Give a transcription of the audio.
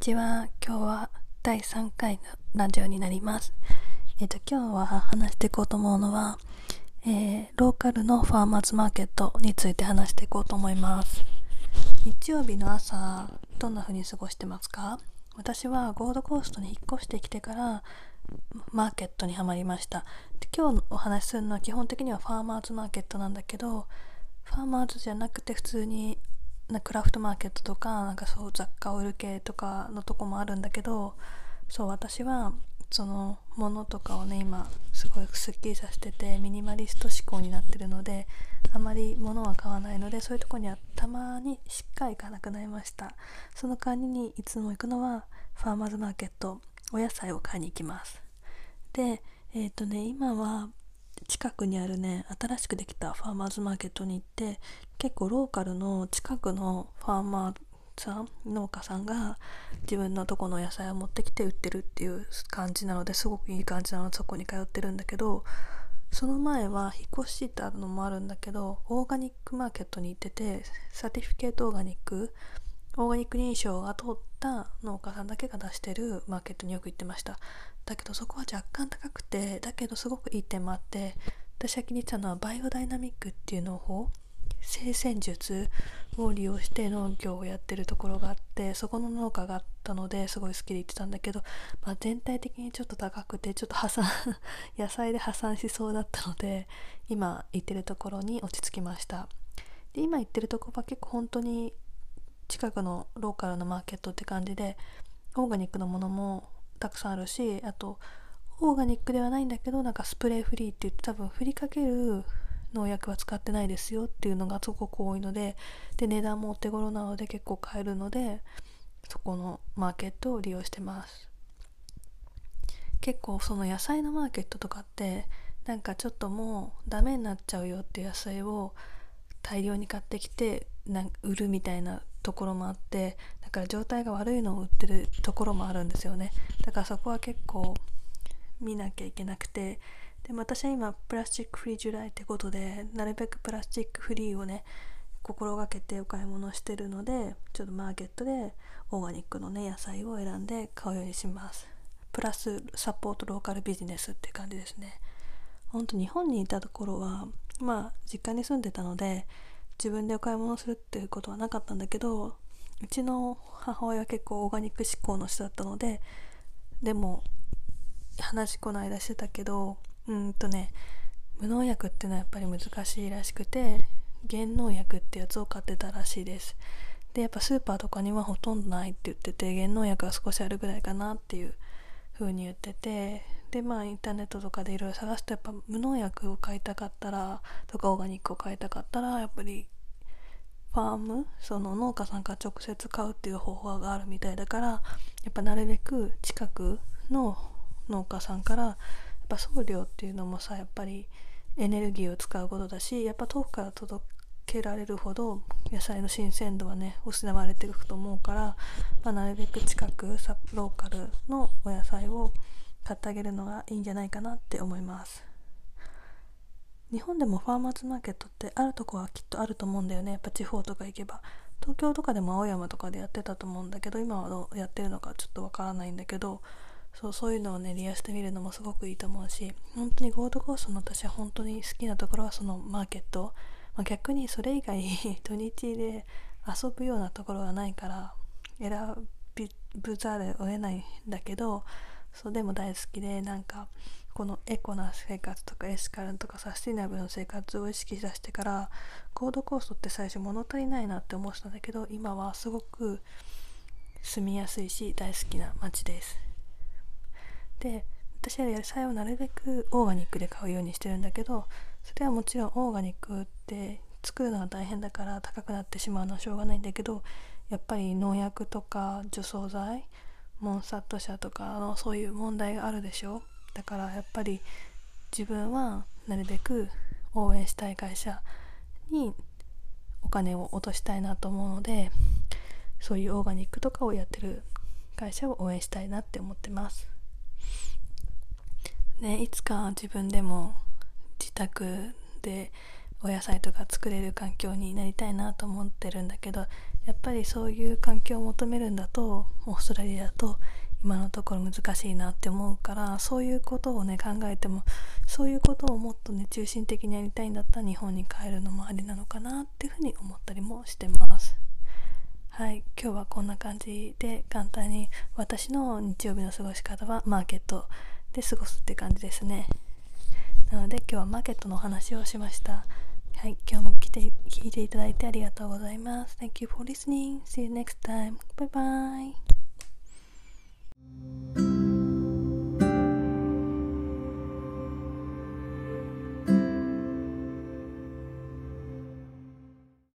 ちは。今日は第3回のラジオになります。えっ、と、今日は話していこうと思うのは、えーローカルのファーマーズマーケットについて話していこうと思います。日曜日の朝、どんな風に過ごしてますか？私はゴールドコーストに引っ越してきてから、マーケットにはまりました。で今日お話しするのは基本的にはファーマーズマーケットなんだけど、ファーマーズじゃなくて普通になクラフトマーケットとかなんかそう雑貨を売る系とかのとこもあるんだけどそう私はそのものとかをね今すごいすっきりさせててミニマリスト思考になってるのであまり物は買わないのでそういうとこにはたまにしっかり行かなくなりました。その代わりにいつも行くのはファーマーズマーケットお野菜を買いに行きます。でえっ、とね今は近くにあるね新しくできたファーマーズマーケットに行って結構ローカルの近くのファーマーさん農家さんが自分のとこの野菜を持ってきて売ってるっていう感じなのですごくいい感じなのでそこに通ってるんだけどその前は引っ越したのもあるんだけどオーガニックマーケットに行ってて certificate organic オーガニック認証が通った農家さんだけが出してるマーケットによく行ってました。だけどそこは若干高くてだけどすごくいい点もあって私が気に入ったのはバイオダイナミックっていう農法生鮮術を利用して農業をやってるところがあってそこの農家があったのですごい好きで行ってたんだけど、まあ、全体的にちょっと高くてちょっと破産 野菜で破産しそうだったので今行ってるところに落ち着きました。で今行ってるところは結構本当に近くのローカルのマーケットって感じでオーガニックのものもたくさんあるしあとオーガニックではないんだけどなんかスプレーフリーって言って多分振りかける農薬は使ってないですよっていうのがすごく多いのでで値段もお手頃なので結構買えるのでそこのマーケットを利用してます。結構その野菜のマーケットとかってなんかちょっともうダメになっちゃうよっていう野菜を大量に買ってきてなんか売るみたいなところもあってだから状態が悪いのを売ってるところもあるんですよね。だからそこは結構見なきゃいけなくて。でも私は今プラスチックフリージュライってことでなるべくプラスチックフリーをね心がけてお買い物してるのでちょっとマーケットでオーガニックのね野菜を選んで買うようにします。プラスサポートローカルビジネスって感じですね。ほんと日本にいたところはまあ実家に住んでたので自分でお買い物するっていうことはなかったんだけどうちの母親は結構オーガニック志向の人だったのででも話この間してたけどうんとね無農薬ってのはやっぱり難しいらしくて原農薬ってやつを買ってたらしいです。でやっぱスーパーとかにはほとんどないって言ってて原農薬は少しあるぐらいかなっていう風に言っててでまあインターネットとかでいろいろ探すとやっぱ無農薬を買いたかったらとかオーガニックを買いたかったらやっぱりファームその農家さんから直接買うっていう方法があるみたいだからやっぱなるべく近くの農家さんからやっぱ送料っていうのもさやっぱりエネルギーを使うことだしやっぱ遠くから届けられるほど野菜の新鮮度はね失われていくと思うから、まあ、なるべく近くサローカルのお野菜を買ってあげるのがいいんじゃないかなって思います。日本でもファーマーズマーケットってあるとこはきっとあると思うんだよね。やっぱ地方とか行けば。東京とかでも青山とかでやってたと思うんだけど今はどうやってるのかちょっとわからないんだけどそうそういうのをね利用してみるのもすごくいいと思うし本当にゴールドコーストの私は本当に好きなところはそのマーケット、まあ、逆にそれ以外 土日で遊ぶようなところがないから選ぶざるを得ないんだけどそうでも大好きでなんかこのエコな生活とかエシカルとかサスティナブルの生活を意識しだしてからゴードコーストって最初物足りないなって思ってたんだけど今はすごく住みやすいし大好きな街です。で私は野菜をなるべくオーガニックで買うようにしてるんだけどそれはもちろんオーガニックって作るのが大変だから高くなってしまうのはしょうがないんだけどやっぱり農薬とか除草剤モンサット社とかのそういう問題があるでしょ？だからやっぱり自分はなるべく応援したい会社にお金を落としたいなと思うのでそういうオーガニックとかをやってる会社を応援したいなって思ってます。ね、いつか自分でも自宅でお野菜とか作れる環境になりたいなと思ってるんだけどやっぱりそういう環境を求めるんだとオーストラリアだと今のところ難しいなって思うからそういうことをね考えてもそういうことをもっとね中心的にやりたいんだったら日本に帰るのもありなのかなっていうふうに思ったりもしてます。はい今日はこんな感じで簡単に私の日曜日の過ごし方はマーケットで過ごすって感じですね。なので今日はマーケットのお話をしました。はい、今日も来て聞いていただいてありがとうございます。Thank you for listening. See you next time. Bye bye.